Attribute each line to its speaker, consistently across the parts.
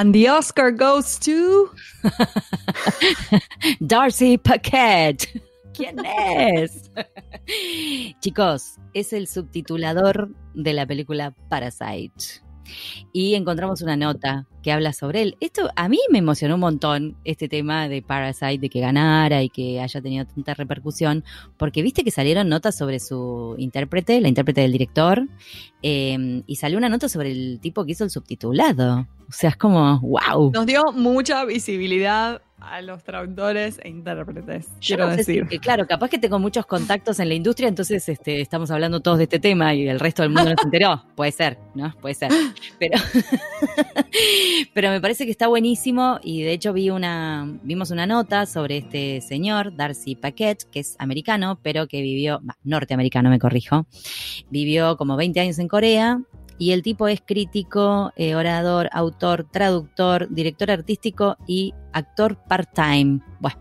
Speaker 1: And the Oscar goes to
Speaker 2: Darcy Paquette. ¿Quién es? Chicos, es el subtitulador de la película Parasite y encontramos una nota que habla sobre él. Esto a mí me emocionó un montón, este tema de Parasite, de que ganara y que haya tenido tanta repercusión, porque viste que salieron notas sobre su intérprete, la intérprete del director, eh, y salió una nota sobre el tipo que hizo el subtitulado. O sea, es como, wow.
Speaker 1: Nos dio mucha visibilidad a los traductores e intérpretes. quiero decir.
Speaker 2: claro, capaz que tengo muchos contactos en la industria, entonces este, estamos hablando todos de este tema y el resto del mundo no se enteró. Puede ser, ¿no? Puede ser. Pero, pero me parece que está buenísimo y de hecho vi una, vimos una nota sobre este señor, Darcy Paquette, que es americano, pero que vivió, norteamericano me corrijo, vivió como 20 años en Corea y el tipo es crítico, eh, orador, autor, traductor, director artístico y actor part-time. Bueno.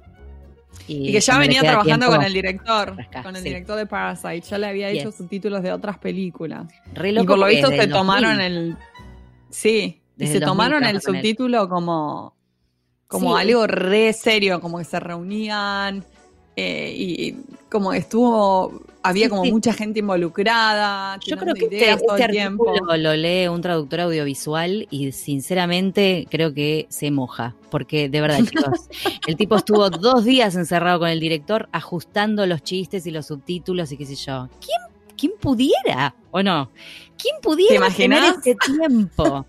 Speaker 1: Y, que ya venía trabajando con el director, con el director de Parasite. Ya le había hecho subtítulos de otras películas. y por lo visto se tomaron el. Sí, y se tomaron el subtítulo como, como algo re serio, como que se reunían eh, y como estuvo, había como mucha gente involucrada.
Speaker 2: Yo creo que este, este artículo lo lee un traductor audiovisual y sinceramente creo que se moja, porque de verdad, chicos, el tipo estuvo dos días encerrado con el director ajustando los chistes y los subtítulos y qué sé yo. ¿Quién, quién pudiera o no? ¿Quién pudiera tener ese tiempo?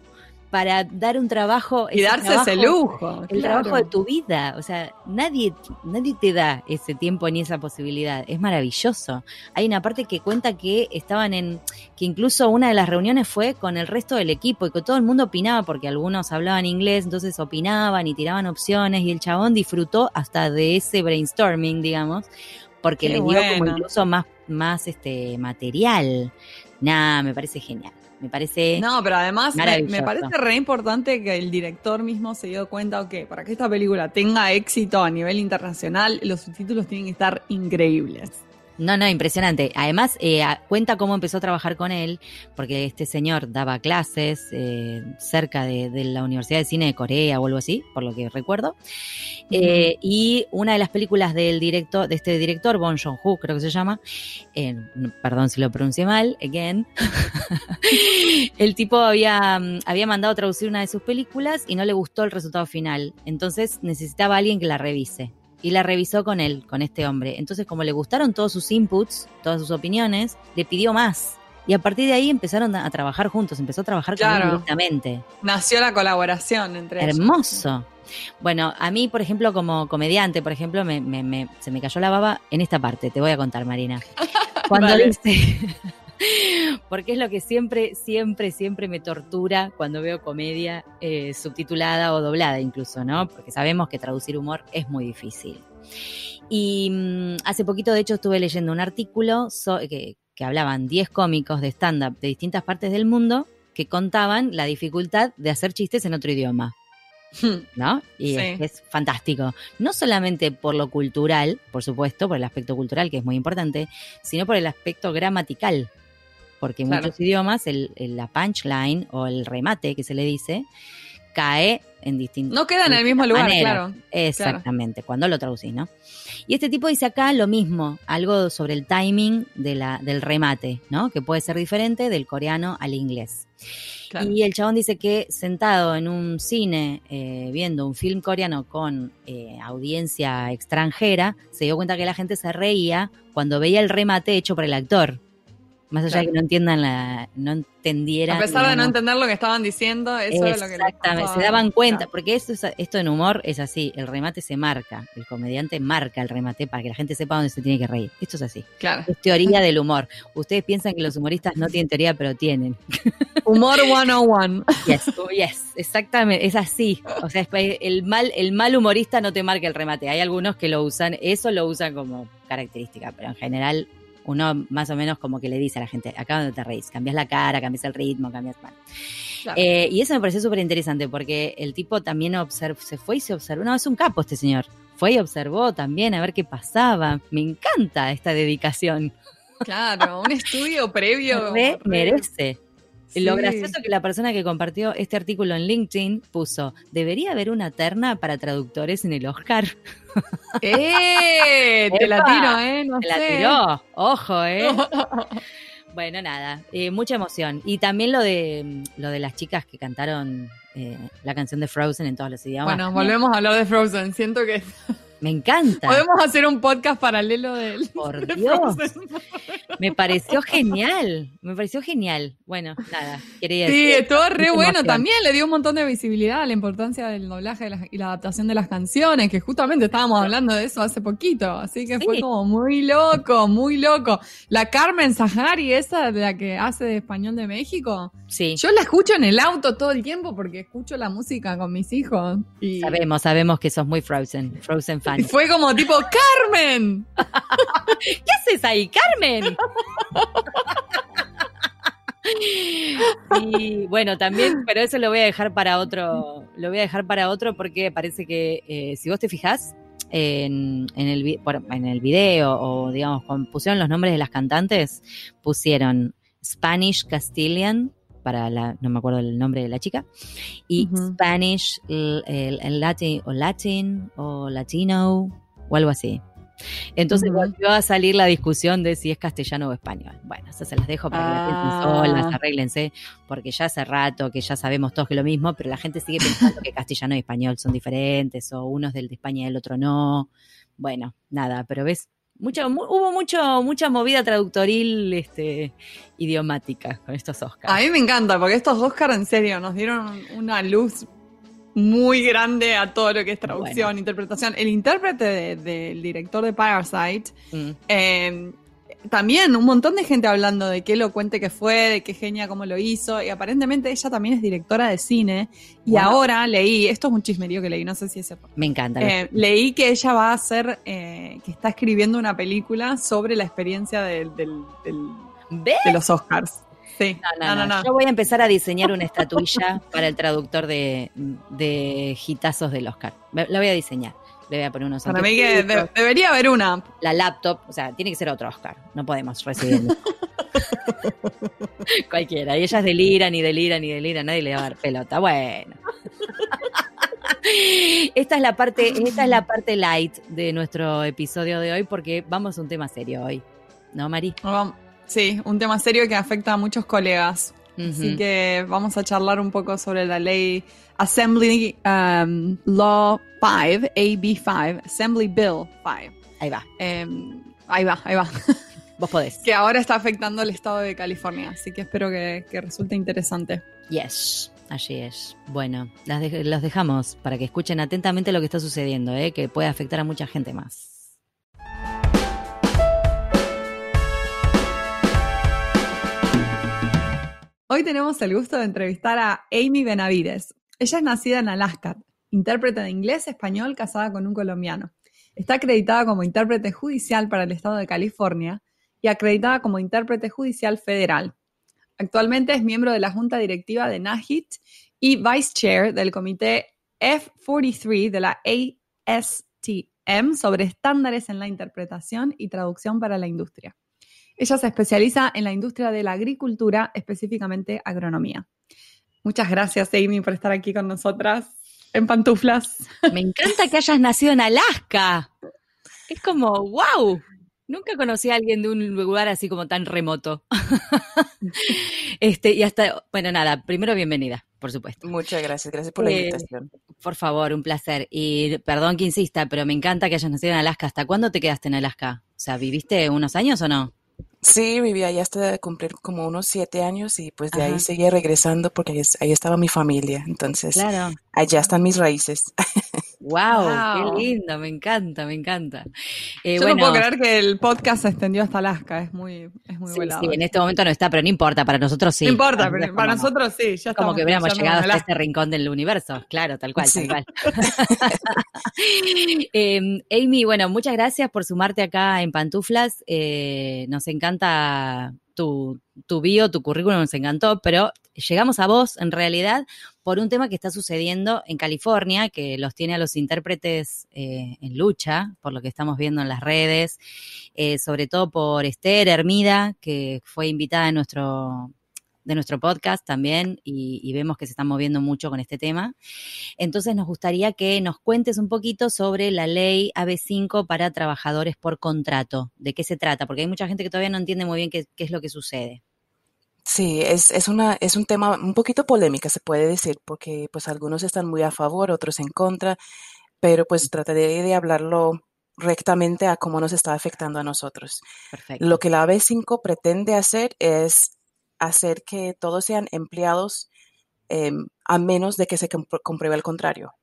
Speaker 2: Para dar un trabajo.
Speaker 1: Y darse ese lujo.
Speaker 2: El trabajo de tu vida. O sea, nadie, nadie te da ese tiempo ni esa posibilidad. Es maravilloso. Hay una parte que cuenta que estaban en. que incluso una de las reuniones fue con el resto del equipo y que todo el mundo opinaba, porque algunos hablaban inglés, entonces opinaban y tiraban opciones, y el chabón disfrutó hasta de ese brainstorming, digamos, porque le dio como incluso más, más este material. Nada, me parece genial. Me parece.
Speaker 1: No, pero además me, parece re importante que el director mismo se dio cuenta, que para que esta película tenga éxito a nivel internacional, los subtítulos tienen que estar increíbles.
Speaker 2: No, no, impresionante. Además, eh, cuenta cómo empezó a trabajar con él, porque este señor daba clases eh, cerca de, la Universidad de Cine de Corea o algo así, por lo que recuerdo. Eh, y una de las películas del director, de este director, Bon Joon-ho, creo que se llama, perdón si lo pronuncié mal, again, el tipo había, había mandado traducir una de sus películas y no le gustó el resultado final. Entonces necesitaba a alguien que la revise y la revisó con él, con este hombre. Entonces, como le gustaron todos sus inputs, todas sus opiniones, le pidió más. Y a partir de ahí empezaron a trabajar juntos, empezó a trabajar con él directamente.
Speaker 1: Nació la colaboración entre
Speaker 2: ellos. Hermoso. Bueno, a mí, por ejemplo, como comediante, por ejemplo, me, se me cayó la baba en esta parte, te voy a contar, Marina. Cuando dice, porque es lo que siempre, siempre, siempre me tortura cuando veo comedia eh, subtitulada o doblada incluso, ¿no? Porque sabemos que traducir humor es muy difícil. Y mm, hace poquito, de hecho, estuve leyendo un artículo que, que hablaban 10 cómicos de stand-up de distintas partes del mundo que contaban la dificultad de hacer chistes en otro idioma. ¿No? Y es, fantástico. No solamente por lo cultural, por supuesto, por el aspecto cultural, que es muy importante, sino por el aspecto gramatical porque en muchos idiomas el, la punchline o el remate que se le dice cae en distintos.
Speaker 1: No queda en el mismo lugar, claro.
Speaker 2: Exactamente, cuando lo traducís, ¿no? Y este tipo dice acá lo mismo, algo sobre el timing de la, del remate, ¿no? Que puede ser diferente del coreano al inglés. Y el chabón dice que sentado en un cine eh, viendo un film coreano con eh, audiencia extranjera, se dio cuenta que la gente se reía cuando veía el remate hecho por el actor. Más allá de que no entiendan la, no entendieran.
Speaker 1: A pesar de no entender lo que estaban diciendo, eso es lo que
Speaker 2: Exactamente, se daban cuenta, porque esto, esto en humor es así, el remate se marca, el comediante marca el remate para que la gente sepa dónde se tiene que reír. Esto es así.
Speaker 1: Claro.
Speaker 2: Es teoría del humor. Ustedes piensan que los humoristas no tienen teoría, pero tienen.
Speaker 1: Humor 101.
Speaker 2: Yes, yes, exactamente, es así. O sea, el mal, el mal humorista no te marca el remate. Hay algunos que lo usan, eso lo usan como característica, pero en general uno más o menos como que le dice a la gente, acá donde te reís, cambias la cara, cambias el ritmo, cambias... Eh, y eso me pareció súper interesante porque el tipo también se fue y se observó, no, es un capo este señor, fue y observó también a ver qué pasaba. Me encanta esta dedicación.
Speaker 1: Claro, un estudio previo.
Speaker 2: merece. Lo gracioso que la persona que compartió este artículo en LinkedIn puso, debería haber una terna para traductores en el Oscar.
Speaker 1: ¡Eh! te la tiro, ¿eh? No
Speaker 2: te la tiró, ojo, ¿eh? bueno, nada, eh, mucha emoción. Y también lo de, lo de las chicas que cantaron eh, la canción de Frozen en todos los idiomas.
Speaker 1: Bueno, volvemos a hablar de Frozen. Siento que
Speaker 2: me encanta.
Speaker 1: Podemos hacer un podcast paralelo de él.
Speaker 2: Por Dios. Me pareció genial. Me pareció genial. Bueno, nada, quería
Speaker 1: decir. Sí, estuvo re bueno. También le dio un montón de visibilidad a la importancia del doblaje y la adaptación de las canciones, que justamente estábamos hablando de eso hace poquito. Así que fue como muy loco, muy loco. La Carmen Sahari, esa de la que hace de español de México.
Speaker 2: Sí.
Speaker 1: Yo la escucho en el auto todo el tiempo porque escucho la música con mis hijos. Y...
Speaker 2: Sabemos, sabemos que sos muy Frozen, Frozen fan.
Speaker 1: Y fue como tipo, Carmen.
Speaker 2: ¿Qué haces ahí, Carmen? y bueno, también, pero eso lo voy a dejar para otro, lo voy a dejar para otro porque parece que eh, si vos te fijas en, el, en el video o digamos, cuando pusieron los nombres de las cantantes, pusieron Spanish Castilian para la, no me acuerdo el nombre de la chica, y Spanish, el, Latin, o Latin, o Latino, o algo así. Entonces volvió a salir la discusión de si es castellano o español. Bueno, eso se las dejo para que la piensen ah. solas, arréglense, porque ya hace rato que ya sabemos todos que lo mismo, pero la gente sigue pensando que castellano y español son diferentes, o uno es del de España y el otro no. Bueno, nada, pero ves, mucho, hubo mucho, mucha movida traductoril este, idiomática con estos Oscars.
Speaker 1: A mí me encanta, porque estos Oscars en serio nos dieron una luz muy grande a todo lo que es traducción, interpretación. El intérprete del director de Parasite mm. eh, también un montón de gente hablando de qué elocuente que fue, de qué genia cómo lo hizo, y aparentemente ella también es directora de cine, y ahora leí, esto es un chismerío que leí, no sé si es
Speaker 2: Me encanta.
Speaker 1: Eh, leí que ella va a hacer, eh, que está escribiendo una película sobre la experiencia de los Oscars. Sí.
Speaker 2: No, no, no, Yo voy a empezar a diseñar una estatuilla para el traductor de, de hitazos del Oscar. La voy a diseñar le voy a poner unos
Speaker 1: Para mí que debería haber una.
Speaker 2: La laptop, o sea, tiene que ser otro Oscar. No podemos recibirlo. Cualquiera. Y ellas deliran y deliran y deliran. Nadie le va a dar pelota. Bueno. esta es la parte, esta es la parte light de nuestro episodio de hoy porque vamos a un tema serio hoy. ¿No, Mari?
Speaker 1: Sí, un tema serio que afecta a muchos colegas. Así que vamos a charlar un poco sobre la ley Assembly um, Law 5, AB5, Assembly Bill 5.
Speaker 2: Ahí va.
Speaker 1: Em, ahí va, ahí va.
Speaker 2: Vos podés.
Speaker 1: que ahora está afectando al estado de California, así que espero que, resulte interesante.
Speaker 2: Yes, así es. Bueno, los dejamos para que escuchen atentamente lo que está sucediendo, ¿eh? que puede afectar a mucha gente más.
Speaker 1: Hoy tenemos el gusto de entrevistar a Amy Benavides. Ella es nacida en Alaska, intérprete de inglés, español, casada con un colombiano. Está acreditada como intérprete judicial para el estado de California y acreditada como intérprete judicial federal. Actualmente es miembro de la junta directiva de NAHIT y vice chair del comité F43 de la ASTM sobre estándares en la interpretación y traducción para la industria. Ella se especializa en la industria de la agricultura, específicamente agronomía. Muchas gracias, Amy, por estar aquí con nosotras en pantuflas.
Speaker 2: Me encanta que hayas nacido en Alaska. Es como, wow. Nunca conocí a alguien de un lugar así como tan remoto. este, y hasta, bueno, nada, primero bienvenida, por supuesto.
Speaker 3: Muchas gracias, gracias por la eh, invitación.
Speaker 2: Por favor, un placer. Y perdón que insista, pero me encanta que hayas nacido en Alaska. ¿Hasta cuándo te quedaste en Alaska? O sea, ¿viviste unos años o no?
Speaker 3: Sí, vivía allá hasta cumplir como unos siete años y pues de ahí seguía regresando porque ahí, estaba mi familia. Entonces, allá están mis raíces.
Speaker 2: Wow, qué lindo, me encanta, me encanta.
Speaker 1: Eh, Yo no puedo creer que el podcast se extendió hasta Alaska, es muy, es muy sí,
Speaker 2: sí, en este momento no está, pero no importa, para nosotros sí.
Speaker 1: No importa, pero para nosotros sí, ya
Speaker 2: Como que hubiéramos llegado hasta este rincón del universo, claro, tal cual, tal cual. Em, Amy, bueno, muchas gracias por sumarte acá en Pantuflas. Eh, nos encanta tu, tu bio, tu currículum, nos encantó, pero llegamos a vos en realidad por un tema que está sucediendo en California, que los tiene a los intérpretes eh, en lucha, por lo que estamos viendo en las redes, eh, sobre todo por Esther Hermida, que fue invitada en nuestro de nuestro podcast también y, vemos que se están moviendo mucho con este tema. Entonces nos gustaría que nos cuentes un poquito sobre la ley AB5 para trabajadores por contrato, de qué se trata, porque hay mucha gente que todavía no entiende muy bien qué, es lo que sucede.
Speaker 3: Sí, es, es, una, es un tema un poquito polémica, se puede decir, porque pues algunos están muy a favor, otros en contra, pero pues trataré de hablarlo rectamente a cómo nos está afectando a nosotros. Lo que la AB5 pretende hacer es hacer que todos sean empleados em, a menos de que se compruebe el contrario.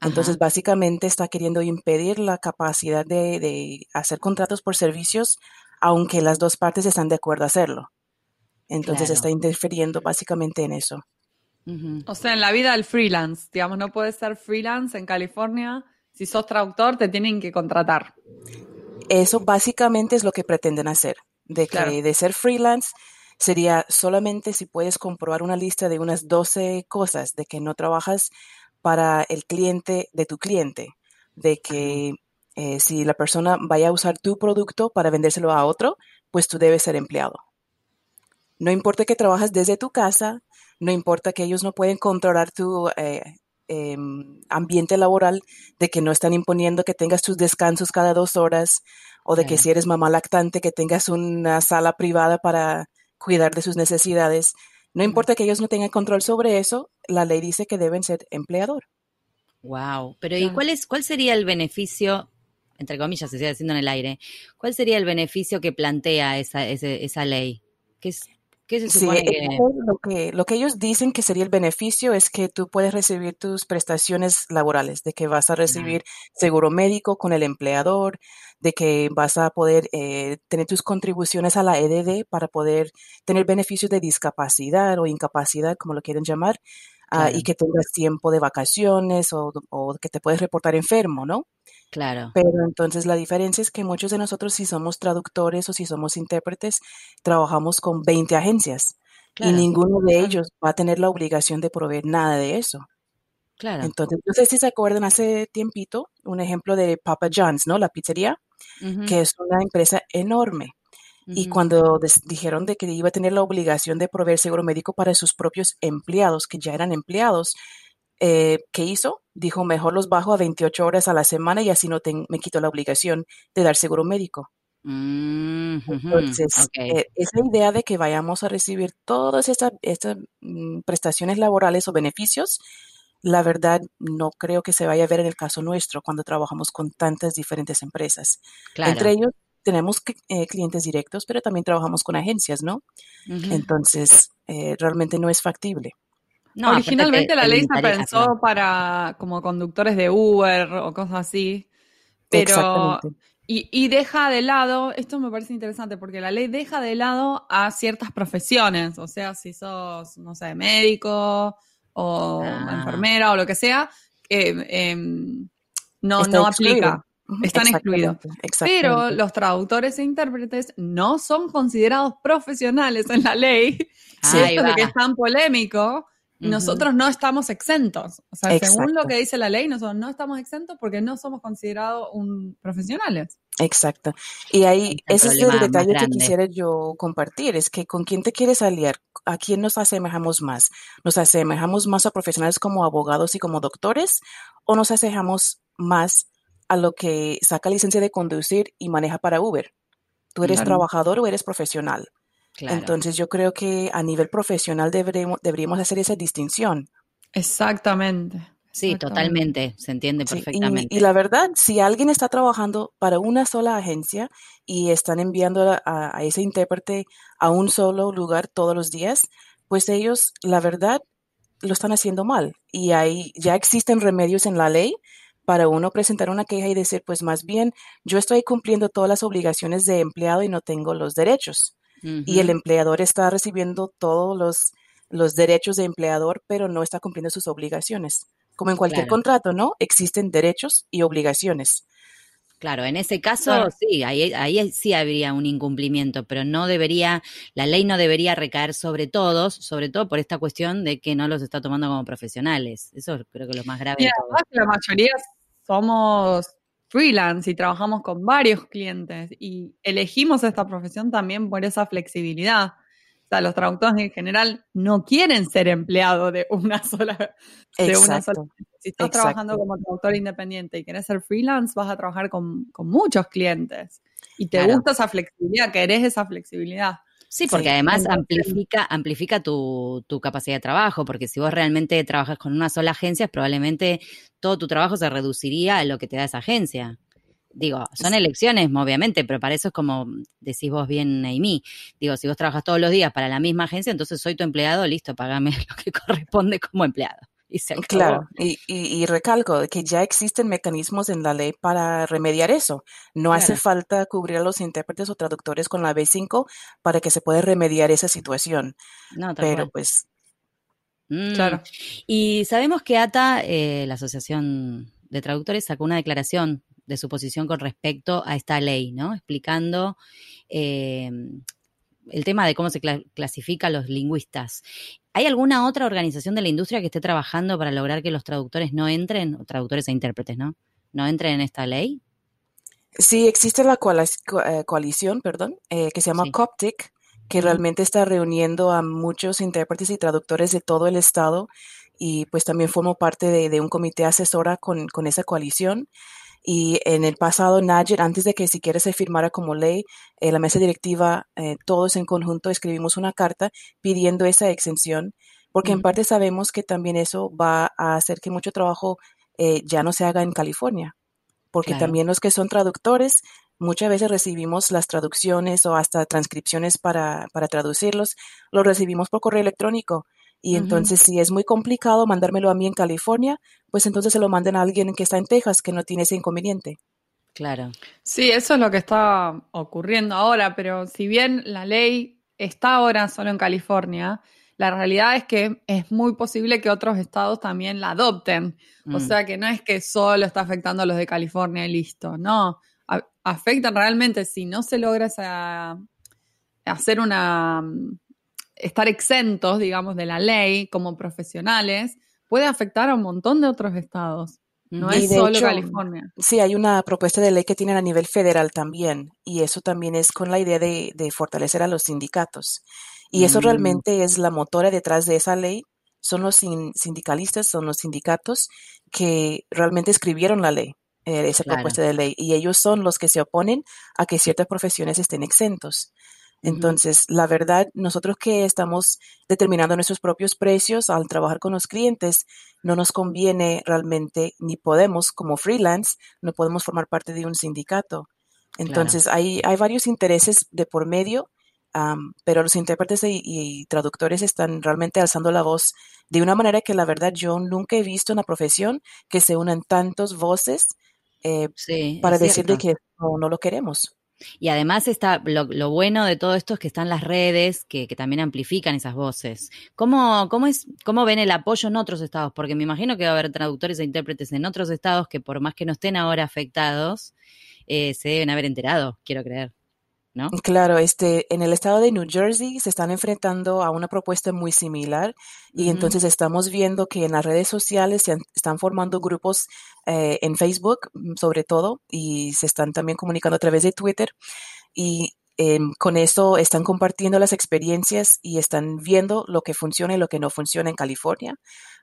Speaker 3: Entonces, básicamente está queriendo impedir la capacidad de, hacer contratos por servicios, aunque las dos partes están de acuerdo a hacerlo. Entonces, está interfiriendo básicamente en eso.
Speaker 1: O sea, en la vida del freelance, digamos, no puedes ser freelance en California si sos traductor, te tienen que contratar.
Speaker 3: Eso básicamente es lo que pretenden hacer. De que de ser freelance sería solamente si puedes comprobar una lista de unas 12 cosas, de que no trabajas para el cliente de tu cliente, de que eh, si la persona vaya a usar tu producto para vendérselo a otro, pues tú debes ser empleado. No importa que trabajas desde tu casa, no importa que ellos no pueden controlar tu eh, Em, ambiente laboral de que no están imponiendo que tengas tus descansos cada dos horas o de que si eres mamá lactante que tengas una sala privada para cuidar de sus necesidades. No importa que ellos no tengan control sobre eso, la ley dice que deben ser empleador.
Speaker 2: Wow, pero ¿y cuál es cuál sería el beneficio entre comillas se sigue diciendo en el aire? ¿Cuál sería el beneficio que plantea esa, esa ley? ¿Qué es,
Speaker 3: sí, Lo, que, lo que ellos dicen que sería el beneficio es que tú puedes recibir tus prestaciones laborales, de que vas a recibir seguro médico con el empleador, de que vas a poder eh, tener tus contribuciones a la EDD para poder tener beneficios de discapacidad o incapacidad, como lo quieren llamar, ah, y que tengas tiempo de vacaciones o, o que te puedes reportar enfermo, ¿no?
Speaker 2: Claro.
Speaker 3: Pero entonces la diferencia es que muchos de nosotros, si somos traductores o si somos intérpretes, trabajamos con 20 agencias y ninguno de ellos va a tener la obligación de proveer nada de eso.
Speaker 2: Claro.
Speaker 3: Entonces, no sé si se acuerdan hace tiempito un ejemplo de Papa John's, ¿no? La pizzería, que es una empresa enorme. Y cuando dijeron de que iba a tener la obligación de proveer seguro médico para sus propios empleados, que ya eran empleados, eh, ¿qué hizo? Dijo, mejor los bajo a 28 horas a la semana y así no me quito la obligación de dar seguro médico.
Speaker 2: Mm,
Speaker 3: Entonces, eh, esa idea de que vayamos a recibir todas estas, mm, prestaciones laborales o beneficios, la verdad no creo que se vaya a ver en el caso nuestro cuando trabajamos con tantas diferentes empresas. Entre ellos tenemos eh, clientes directos, pero también trabajamos con agencias, ¿no? Entonces, realmente no es factible.
Speaker 1: Originalmente la ley se pensó para como conductores de Uber o cosas así, pero y, y, deja de lado, esto me parece interesante porque la ley deja de lado a ciertas profesiones, o sea, si sos, no sé, médico o ah. enfermera o lo que sea, eh, no, no aplica. Están excluidos. Pero los traductores e intérpretes no son considerados profesionales en la ley. Esto de que es tan polémico, nosotros no estamos exentos. O sea, según lo que dice la ley, nosotros no estamos exentos porque no somos considerados un profesionales.
Speaker 3: Exacto. Y ahí, ese es el detalle que quisiera yo compartir, es que con quién te quieres aliar, a quién nos asemejamos más. ¿Nos asemejamos más a profesionales como abogados y como doctores o nos asemejamos más a lo que saca licencia de conducir y maneja para Uber? ¿Tú eres trabajador o eres profesional? Entonces yo creo que a nivel profesional deberíamos, deberíamos hacer esa distinción.
Speaker 1: Exactamente.
Speaker 2: Sí, totalmente, se entiende perfectamente.
Speaker 3: y, la verdad, si alguien está trabajando para una sola agencia y están enviando a, ese intérprete a un solo lugar todos los días, pues ellos, la verdad, lo están haciendo mal. Y ahí ya existen remedios en la ley para uno presentar una queja y decir, pues más bien, yo estoy cumpliendo todas las obligaciones de empleado y no tengo los derechos y el empleador está recibiendo todos los, los derechos de empleador, pero no está cumpliendo sus obligaciones. Como en cualquier contrato, ¿no? Existen derechos y obligaciones.
Speaker 2: Claro, en ese caso sí, ahí, ahí sí habría un incumplimiento, pero no debería, la ley no debería recaer sobre todos, sobre todo por esta cuestión de que no los está tomando como profesionales. Eso creo que es lo más grave.
Speaker 1: la mayoría somos freelance y trabajamos con varios clientes y elegimos esta profesión también por esa flexibilidad. O sea, los traductores en general no quieren ser empleados de una sola. De una sola. Si estás trabajando como traductor independiente y quieres ser freelance, vas a trabajar con, muchos clientes. Y te gusta esa flexibilidad, querés esa flexibilidad.
Speaker 2: Sí, porque además amplifica, amplifica tu, tu, capacidad de trabajo, porque si vos realmente trabajas con una sola agencia, probablemente todo tu trabajo se reduciría a lo que te da esa agencia. Digo, son elecciones, obviamente, pero para eso es como decís vos bien, Amy. Digo, si vos trabajas todos los días para la misma agencia, entonces soy tu empleado, listo, pagame lo que corresponde como empleado. Y
Speaker 3: claro, y, y, recalco que ya existen mecanismos en la ley para remediar eso. No hace falta cubrir a los intérpretes o traductores con la B5 para que se pueda remediar esa situación. No, Pero pues...
Speaker 2: Mm. Claro. Y sabemos que ATA, eh, la Asociación de Traductores, sacó una declaración de su posición con respecto a esta ley, ¿no? Explicando eh, el tema de cómo se clasifica a los lingüistas. ¿Hay alguna otra organización de la industria que esté trabajando para lograr que los traductores no entren, traductores e intérpretes, ¿no? No entren en esta ley?
Speaker 3: Sí, existe la eh, coalición, perdón, eh, que se llama Coptic, que realmente está reuniendo a muchos intérpretes y traductores de todo el estado y pues también formo parte de, un comité asesora con, con esa coalición y en el pasado, Nayer, antes de que siquiera se firmara como ley, eh, la mesa directiva, eh, todos en conjunto escribimos una carta pidiendo esa exención, porque en parte sabemos que también eso va a hacer que mucho trabajo eh, ya no se haga en California, porque también los que son traductores, muchas veces recibimos las traducciones o hasta transcripciones para, para traducirlos, los recibimos por correo electrónico y entonces, si es muy complicado mandármelo a mí en California, pues entonces se lo manden a alguien que está en Texas, que no tiene ese inconveniente.
Speaker 2: Claro.
Speaker 1: Sí, eso es lo que está ocurriendo ahora, pero si bien la ley está ahora solo en California, la realidad es que es muy posible que otros estados también la adopten. O mm. sea que no es que solo está afectando a los de California y listo, no. afecta realmente si no se logra hacer una estar exentos, digamos, de la ley como profesionales puede afectar a un montón de otros estados. No es solo California.
Speaker 3: Sí, hay una propuesta de ley que tienen a nivel federal también, y eso también es con la idea de, fortalecer a los sindicatos. Y eso mm. realmente es la motora detrás de esa ley. Son los sindicalistas, son los sindicatos que realmente escribieron la ley, eh, esa propuesta de ley, y ellos son los que se oponen a que ciertas profesiones estén exentos. Entonces, la verdad, nosotros que estamos determinando nuestros propios precios al trabajar con los clientes, no nos conviene realmente, ni podemos como freelance, no podemos formar parte de un sindicato. Entonces, hay, hay varios intereses de por medio, pero los intérpretes y, traductores están realmente alzando la voz de una manera que la verdad yo nunca he visto en la profesión que se unan tantos voces eh, para decirle que no lo queremos.
Speaker 2: Y además está lo, bueno de todo esto es que están las redes que, también amplifican esas voces. ¿Cómo, cómo, es, ¿Cómo ven el apoyo en otros estados? Porque me imagino que va a haber traductores e intérpretes en otros estados que por más que no estén ahora afectados, eh, se deben haber enterado, quiero creer.
Speaker 3: Claro, este, en el estado de New Jersey se están enfrentando a una propuesta muy similar y entonces estamos viendo que en las redes sociales se están formando grupos eh, en Facebook, mm, sobre todo, y se están también comunicando a través de Twitter y em, con eso están compartiendo las experiencias y están viendo lo que funciona y lo que no funciona en California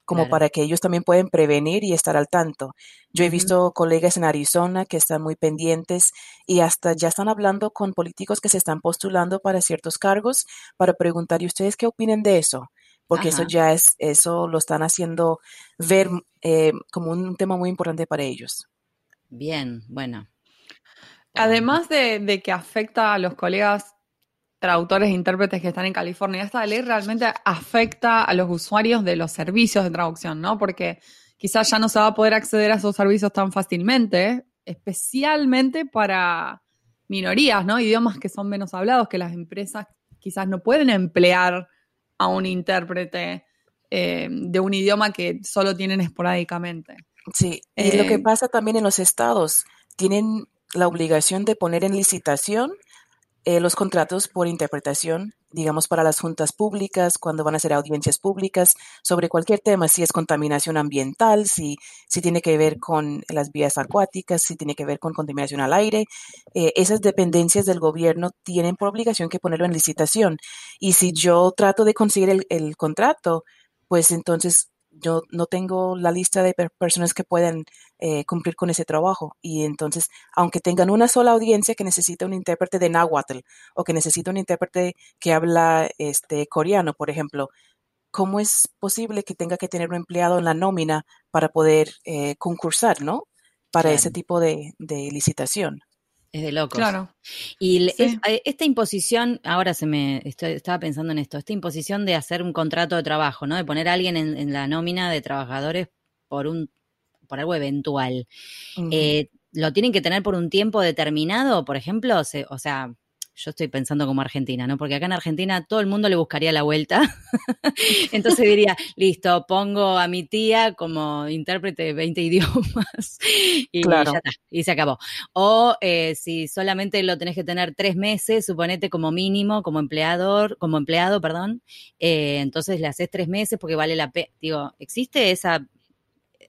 Speaker 3: como para que ellos también pueden prevenir y estar al tanto. Yo he visto colegas en Arizona que están muy pendientes y hasta ya están hablando con políticos que se están postulando para ciertos cargos para preguntar, ¿y ustedes qué opinan de eso? Porque eso ya es, eso lo están haciendo ver eh, como un tema muy importante para ellos.
Speaker 2: Bien, bueno.
Speaker 1: Además de, de que afecta a los colegas traductores e intérpretes que están en California. Esta ley realmente afecta a los usuarios de los servicios de traducción, ¿no? Porque quizás ya no se va a poder acceder a esos servicios tan fácilmente, especialmente para minorías, ¿no? Idiomas que son menos hablados, que las empresas quizás no pueden emplear a un intérprete eh, de un idioma que solo tienen esporádicamente.
Speaker 3: Sí, y lo que eh, pasa también en los estados, tienen la obligación de poner en licitación eh, los contratos por interpretación, digamos, para las juntas públicas, cuando van a hacer audiencias públicas sobre cualquier tema, si es contaminación ambiental, si, si tiene que ver con las vías acuáticas, si tiene que ver con contaminación al aire. Eh, esas dependencias del gobierno tienen por obligación que ponerlo en licitación. Y si yo trato de conseguir el, el contrato, pues entonces yo no tengo la lista de personas que puedan eh, cumplir con ese trabajo. Y entonces, aunque tengan una sola audiencia que necesita un intérprete de náhuatl o que necesita un intérprete que habla este, coreano, por ejemplo, ¿cómo es posible que tenga que tener un empleado en la nómina para poder eh, concursar, ¿no? Para ese tipo de licitación.
Speaker 2: Es de locos.
Speaker 1: Claro.
Speaker 2: Y eh, esta imposición, ahora se me estaba pensando en esto, esta imposición de hacer un contrato de trabajo, ¿no? De poner a alguien en, la nómina de trabajadores por un por algo eventual. Eh, ¿Lo tienen que tener por un tiempo determinado, por ejemplo? o sea, yo estoy pensando como Argentina, ¿no? Porque acá en Argentina todo el mundo le buscaría la vuelta. Entonces diría, listo, pongo a mi tía como intérprete de 20 idiomas y ya está, y se acabó. O eh, si solamente lo tenés que tener tres meses, suponete como mínimo, como empleador, como empleado, perdón, eh, entonces le haces tres meses porque vale la pena. Digo, ¿existe esa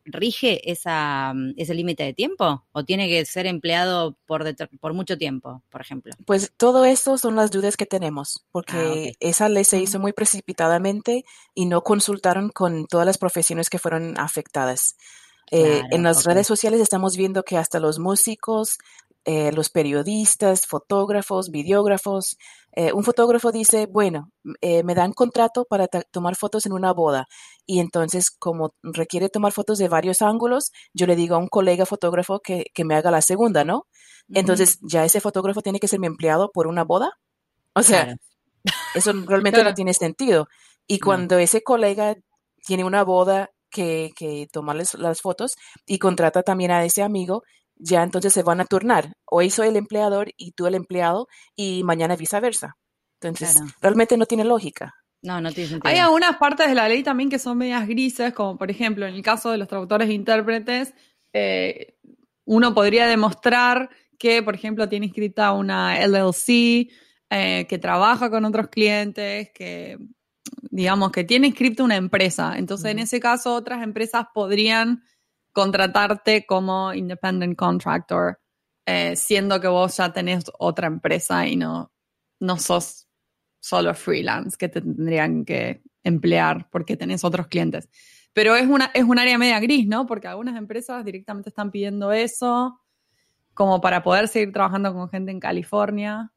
Speaker 2: rige esa, mm, ese límite de tiempo o tiene que ser empleado por, por mucho tiempo, por ejemplo?
Speaker 3: Pues todo esto son las dudas que tenemos, porque ah, esa ley se hizo muy precipitadamente y no consultaron con todas las profesiones que fueron afectadas. Eh, en las redes sociales estamos viendo que hasta los músicos, eh, los periodistas, fotógrafos, videógrafos. Eh, un fotógrafo dice, bueno, eh, me dan contrato para tomar fotos en una boda y entonces como requiere tomar fotos de varios ángulos, yo le digo a un colega fotógrafo que, me haga la segunda, ¿no? Entonces ya ese fotógrafo tiene que ser mi empleado por una boda. O sea, eso realmente no tiene sentido. Y cuando ese colega tiene una boda que, que tomarles las fotos y contrata también a ese amigo, ya entonces se van a turnar. Hoy soy el empleador y tú el empleado y mañana viceversa. Entonces, realmente no tiene lógica.
Speaker 2: No, no tiene sentido.
Speaker 1: Hay algunas partes de la ley también que son medias grises, como por ejemplo en el caso de los traductores e intérpretes, eh, uno podría demostrar que, por ejemplo, tiene inscrita una LLC, eh, que trabaja con otros clientes, que digamos que tiene inscrita una empresa. Entonces, en ese caso, otras empresas podrían contratarte como independent contractor, eh, siendo que vos ya tenés otra empresa y no, no sos solo freelance que te tendrían que emplear porque tenés otros clientes. Pero es, una, es un área media gris, ¿no? Porque algunas empresas directamente están pidiendo eso como para poder seguir trabajando con gente en California.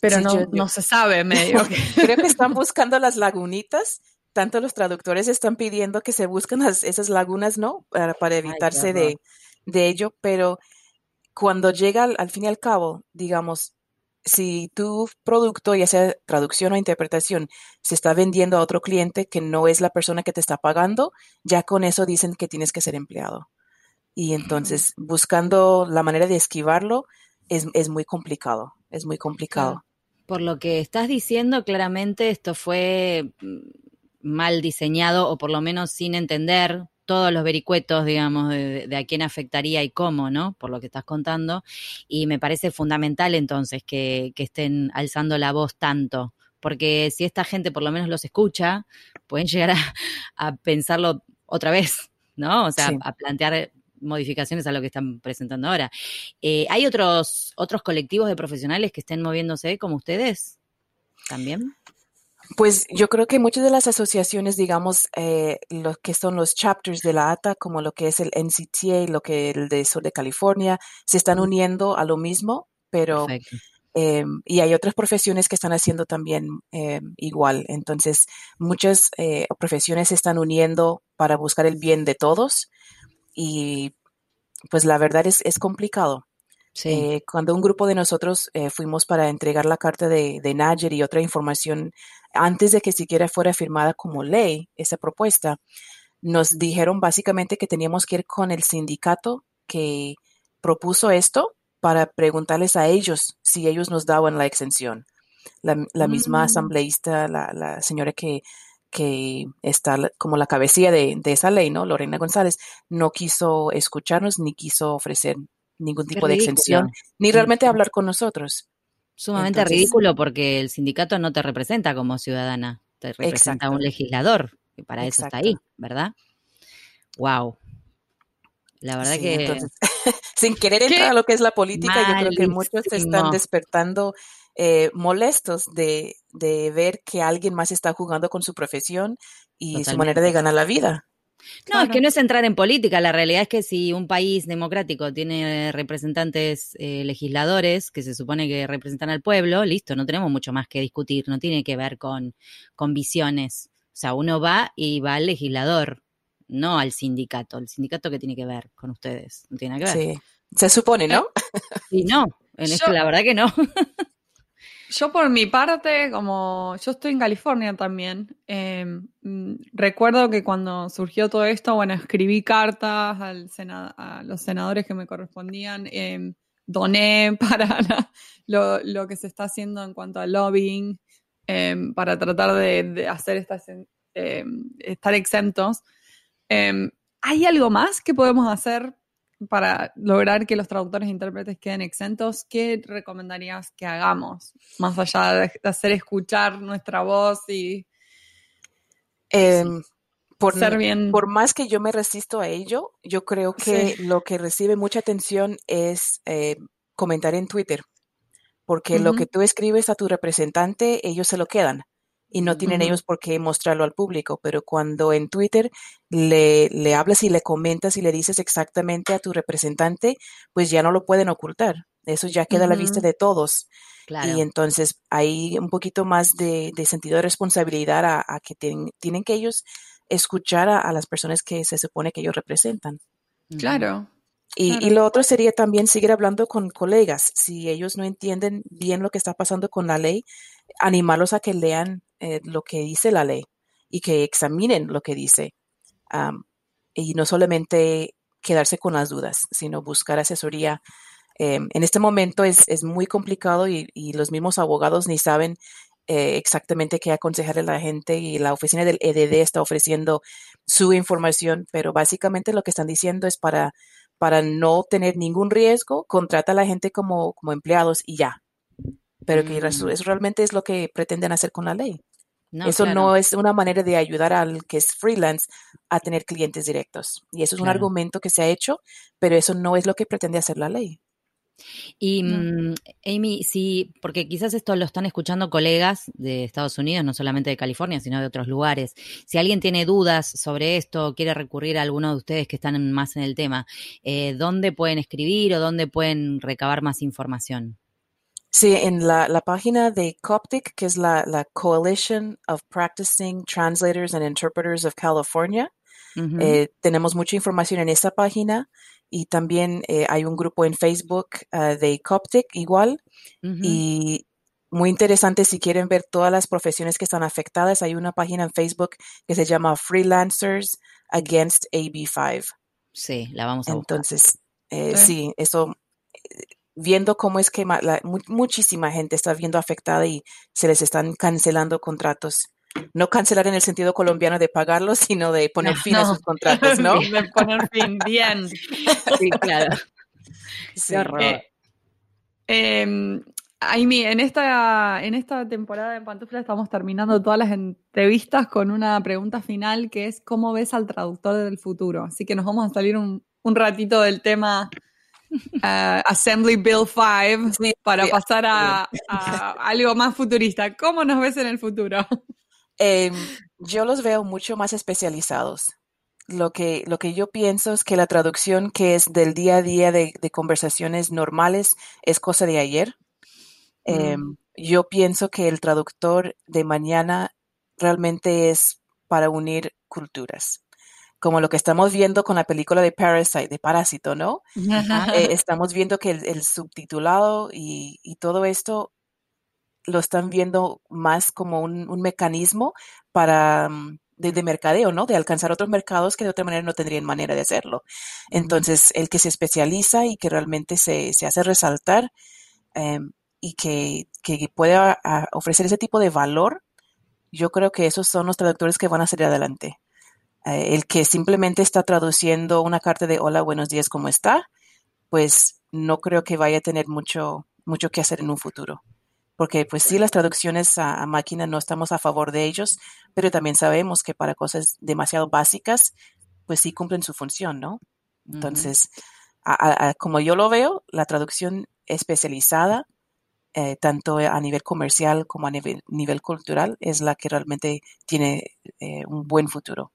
Speaker 1: Pero no, no se sabe medio.
Speaker 3: Creo que están buscando las lagunitas tanto los traductores están pidiendo que se busquen esas lagunas, ¿no? Para, evitarse de, ello, pero cuando llega al, fin y al cabo, digamos, si tu producto, ya sea traducción o interpretación, se está vendiendo a otro cliente que no es la persona que te está pagando, ya con eso dicen que tienes que ser empleado. Y entonces, buscando la manera de esquivarlo es, es muy complicado, es muy complicado.
Speaker 2: Por lo que estás diciendo, claramente esto fue mm, mal diseñado o por lo menos sin entender todos los vericuetos, digamos, de, a quién afectaría y cómo, ¿no? Por lo que estás contando. Y me parece fundamental entonces que, estén alzando la voz tanto, porque si esta gente por lo menos los escucha, pueden llegar a, pensarlo otra vez, ¿no? O sea, a plantear modificaciones a lo que están presentando ahora. Eh, ¿Hay otros, otros colectivos de profesionales que estén moviéndose como ustedes? ¿También?
Speaker 3: Pues yo creo que muchas de las asociaciones, digamos, eh, lo que son los chapters de la ATA, como lo que es el NCTA, lo que el de Sur de California, se están uniendo a lo mismo, pero eh, y hay otras profesiones que están haciendo también eh, igual. Entonces, muchas eh, profesiones se están uniendo para buscar el bien de todos y pues la verdad es, es complicado. Eh, cuando un grupo de nosotros eh, fuimos para entregar la carta de, de y otra información antes de que siquiera fuera firmada como ley esa propuesta, nos dijeron básicamente que teníamos que ir con el sindicato que propuso esto para preguntarles a ellos si ellos nos daban la exención. La, misma mm. asambleísta, la, la señora que, que está como la cabecilla de, de, esa ley, ¿no? Lorena González, no quiso escucharnos ni quiso ofrecer ningún tipo de exención, ni realmente hablar con nosotros.
Speaker 2: Sumamente ridículo porque el sindicato no te representa como ciudadana, te representa un legislador, que para eso está ahí, ¿verdad? Wow. La verdad que...
Speaker 3: sin querer entrar a lo que es la política, yo creo que muchos se están despertando eh, molestos de, de, ver que alguien más está jugando con su profesión y su manera de ganar la vida.
Speaker 2: No, es que no es entrar en política. La realidad es que si un país democrático tiene representantes eh, legisladores que se supone que representan al pueblo, listo, no tenemos mucho más que discutir. No tiene que ver con, con visiones. O sea, uno va y va al legislador, no al sindicato. El sindicato que tiene que ver con ustedes, no tiene nada que ver. Sí,
Speaker 3: se supone, ¿no?
Speaker 2: Y no, en esto la verdad que no.
Speaker 1: Yo por mi parte, como yo estoy en California también, em, recuerdo que cuando surgió todo esto, bueno, escribí cartas al a los senadores que me correspondían, em, doné para lo, que se está haciendo en cuanto al lobbying, em, para tratar de, hacer estas, estar exentos. ¿Hay algo más que podemos hacer para lograr que los traductores e intérpretes queden exentos, ¿qué recomendarías que hagamos? Más allá de, hacer escuchar nuestra voz y...
Speaker 3: Em, por, ser bien... por más que yo me resisto a ello, yo creo que lo que recibe mucha atención es eh, comentar en Twitter, porque lo que tú escribes a tu representante, ellos se lo quedan y no tienen ellos por qué mostrarlo al público, pero cuando en Twitter le, le hablas y le comentas y le dices exactamente a tu representante, pues ya no lo pueden ocultar. Eso ya queda a la vista de todos. Y entonces hay un poquito más de, sentido de responsabilidad a, que tienen que ellos escuchar a, las personas que se supone que ellos representan.
Speaker 1: Claro.
Speaker 3: Y, y, lo otro sería también seguir hablando con colegas. Si ellos no entienden bien lo que está pasando con la ley, animarlos a que lean eh, lo que dice la ley y que examinen lo que dice. y no solamente quedarse con las dudas, sino buscar asesoría. Em, en este momento es, muy complicado y, los mismos abogados ni saben eh, exactamente qué aconsejarle a la gente y la oficina del EDD está ofreciendo su información, pero básicamente lo que están diciendo es para, para no tener ningún riesgo, contrata a la gente como, como empleados y ya, pero que mm. eso, realmente es lo que pretenden hacer con la ley. eso no es una manera de ayudar al que es freelance a tener clientes directos. Y eso es un argumento que se ha hecho, pero eso no es lo que pretende hacer la ley.
Speaker 2: Y mm, Amy, sí, porque quizás esto lo están escuchando colegas de Estados Unidos, no solamente de California, sino de otros lugares. Si alguien tiene dudas sobre esto, quiere recurrir a alguno de ustedes que están más en el tema, eh, ¿dónde pueden escribir o dónde pueden recabar más información?
Speaker 3: Sí, en la, la página de Coptic, que es la, la, Coalition of Practicing Translators and Interpreters of California, eh, tenemos mucha información en esa página y también eh, hay un grupo en Facebook uh, de Coptic igual y muy interesante si quieren ver todas las profesiones que están afectadas. Hay una página en Facebook que se llama Freelancers Against AB5.
Speaker 2: Sí, la vamos a
Speaker 3: Entonces, eh, sí, eso viendo cómo es que muchísima gente está viendo afectada y se les están cancelando contratos. No cancelar en el sentido colombiano de pagarlos, sino de poner fin a sus contratos, ¿no?
Speaker 1: de poner fin, bien.
Speaker 2: Sí, claro.
Speaker 1: Sí. Eh, em, en esta, en esta temporada de Pantufla estamos terminando todas las entrevistas con una pregunta final que es ¿cómo ves al traductor del futuro? Así que nos vamos a salir un, un ratito del tema Uh, Assembly Bill 5 para pasar a, algo más futurista. ¿Cómo nos ves en el futuro?
Speaker 3: Em, yo los veo mucho más especializados. Lo que, lo que yo pienso es que la traducción que es del día a día de, conversaciones normales es cosa de ayer. Em, mm. Yo pienso que el traductor de mañana realmente es para unir culturas como lo que estamos viendo con la película de Parasite, de Parásito, ¿no? Eh, estamos viendo que el, subtitulado y, todo esto lo están viendo más como un, mecanismo para mm, de, mercadeo, ¿no? De alcanzar otros mercados que de otra manera no tendrían manera de hacerlo. Entonces, el que se especializa y que realmente se, hace resaltar em, y que, que pueda ofrecer ese tipo de valor, yo creo que esos son los traductores que van a salir adelante. Eh, el que simplemente está traduciendo una carta de hola, buenos días, ¿cómo está? Pues no creo que vaya a tener mucho, mucho que hacer en un futuro. porque pues sí, las traducciones a, máquina no estamos a favor de ellos, pero también sabemos que para cosas demasiado básicas, pues sí cumplen su función, ¿no? Entonces, como yo lo veo, la traducción especializada, eh, tanto a nivel comercial como a nivel, nivel, cultural, es la que realmente tiene eh, un buen futuro.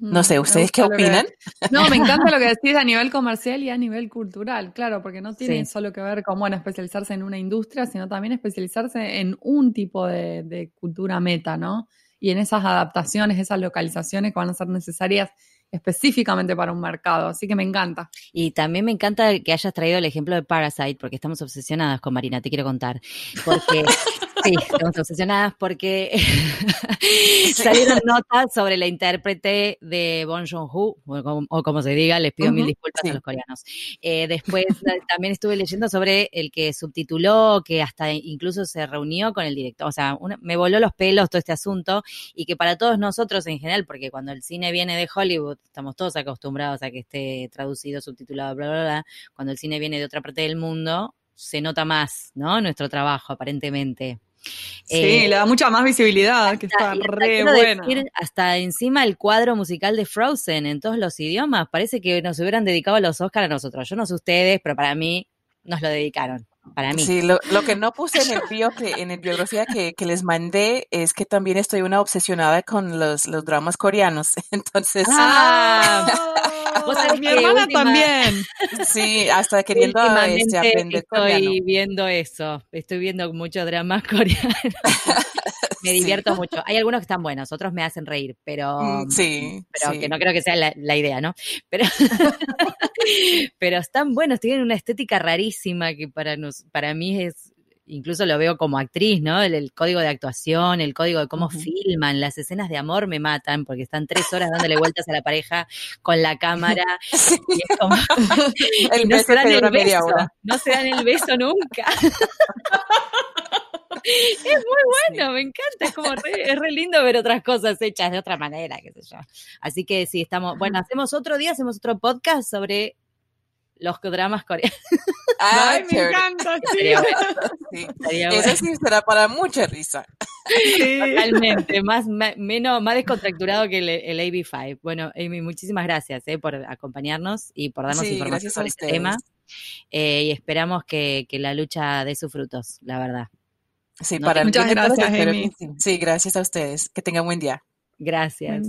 Speaker 3: No sé, ¿ustedes qué opinan?
Speaker 1: No, me encanta lo que decís a nivel comercial y a nivel cultural, claro, porque no tiene solo que ver con, bueno, especializarse en una industria, sino también especializarse en un tipo de, de cultura meta, ¿no? Y en esas adaptaciones, esas localizaciones que van a ser necesarias específicamente para un mercado, así que me encanta.
Speaker 2: Y también me encanta que hayas traído el ejemplo de Parasite, porque estamos obsesionadas con Marina, te quiero contar. Porque Sí, estamos obsesionadas porque salieron notas sobre la intérprete de Bon Joon-ho, o, como se diga, les pido mil disculpas a los coreanos. Eh, después también estuve leyendo sobre el que subtituló, que hasta incluso se reunió con el director, o sea, me voló los pelos todo este asunto y que para todos nosotros en general, porque cuando el cine viene de Hollywood, estamos todos acostumbrados a que esté traducido, subtitulado, bla, bla, bla, cuando el cine viene de otra parte del mundo, se nota más, ¿no? Nuestro trabajo, aparentemente.
Speaker 1: Sí, eh, le da mucha más visibilidad, que está re bueno.
Speaker 2: hasta encima el cuadro musical de Frozen en todos los idiomas, parece que nos hubieran dedicado los Oscars a nosotros. Yo no sé ustedes, pero para mí nos lo dedicaron. Para mí.
Speaker 3: Sí, lo, que no puse en el bio que, en el biografía que, les mandé es que también estoy una obsesionada con los, los dramas coreanos. Entonces.
Speaker 1: Ah, mi hermana también.
Speaker 3: Sí, hasta queriendo este, aprender
Speaker 2: Estoy viendo eso. Estoy viendo muchos dramas coreanos. me divierto mucho. Hay algunos que están buenos, otros me hacen reír, pero,
Speaker 3: mm, sí,
Speaker 2: pero que no creo que sea la, idea, ¿no? Pero, pero están buenos, tienen una estética rarísima que para, nos, para mí es incluso lo veo como actriz, ¿no? El, código de actuación, el código de cómo filman, las escenas de amor me matan porque están tres horas dándole vueltas a la pareja con la cámara. Y es como, no se dan el beso, no se dan el beso nunca. Es muy bueno, me encanta, es como re, es re lindo ver otras cosas hechas de otra manera, qué sé yo. Así que sí, estamos, bueno, hacemos otro día, hacemos otro podcast sobre los dramas coreanos.
Speaker 1: Ay, me encanta, sí.
Speaker 3: Eso sí será para mucha risa.
Speaker 2: Totalmente, más, menos, más descontracturado que el, AB5. Bueno, Amy, muchísimas gracias eh, por acompañarnos y por darnos información sobre este tema. Eh, y esperamos que, que la lucha dé sus frutos, la verdad.
Speaker 3: Sí, para
Speaker 1: Muchas gracias, Amy.
Speaker 3: Sí, gracias a ustedes. Que tengan buen día.
Speaker 2: Gracias.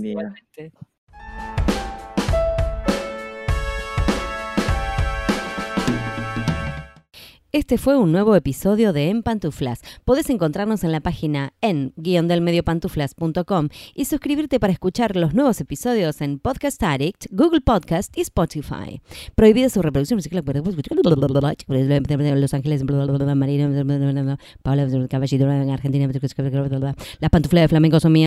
Speaker 2: Este fue un nuevo episodio de En Pantuflas. Podés encontrarnos en la página en guiondelmediopantuflas.com y suscribirte para escuchar los nuevos episodios en Podcast Addict, Google Podcast y Spotify. Prohibida su reproducción Los Ángeles, Marino, Paula, Caballito, Argentina, las pantuflas de flamenco son mías.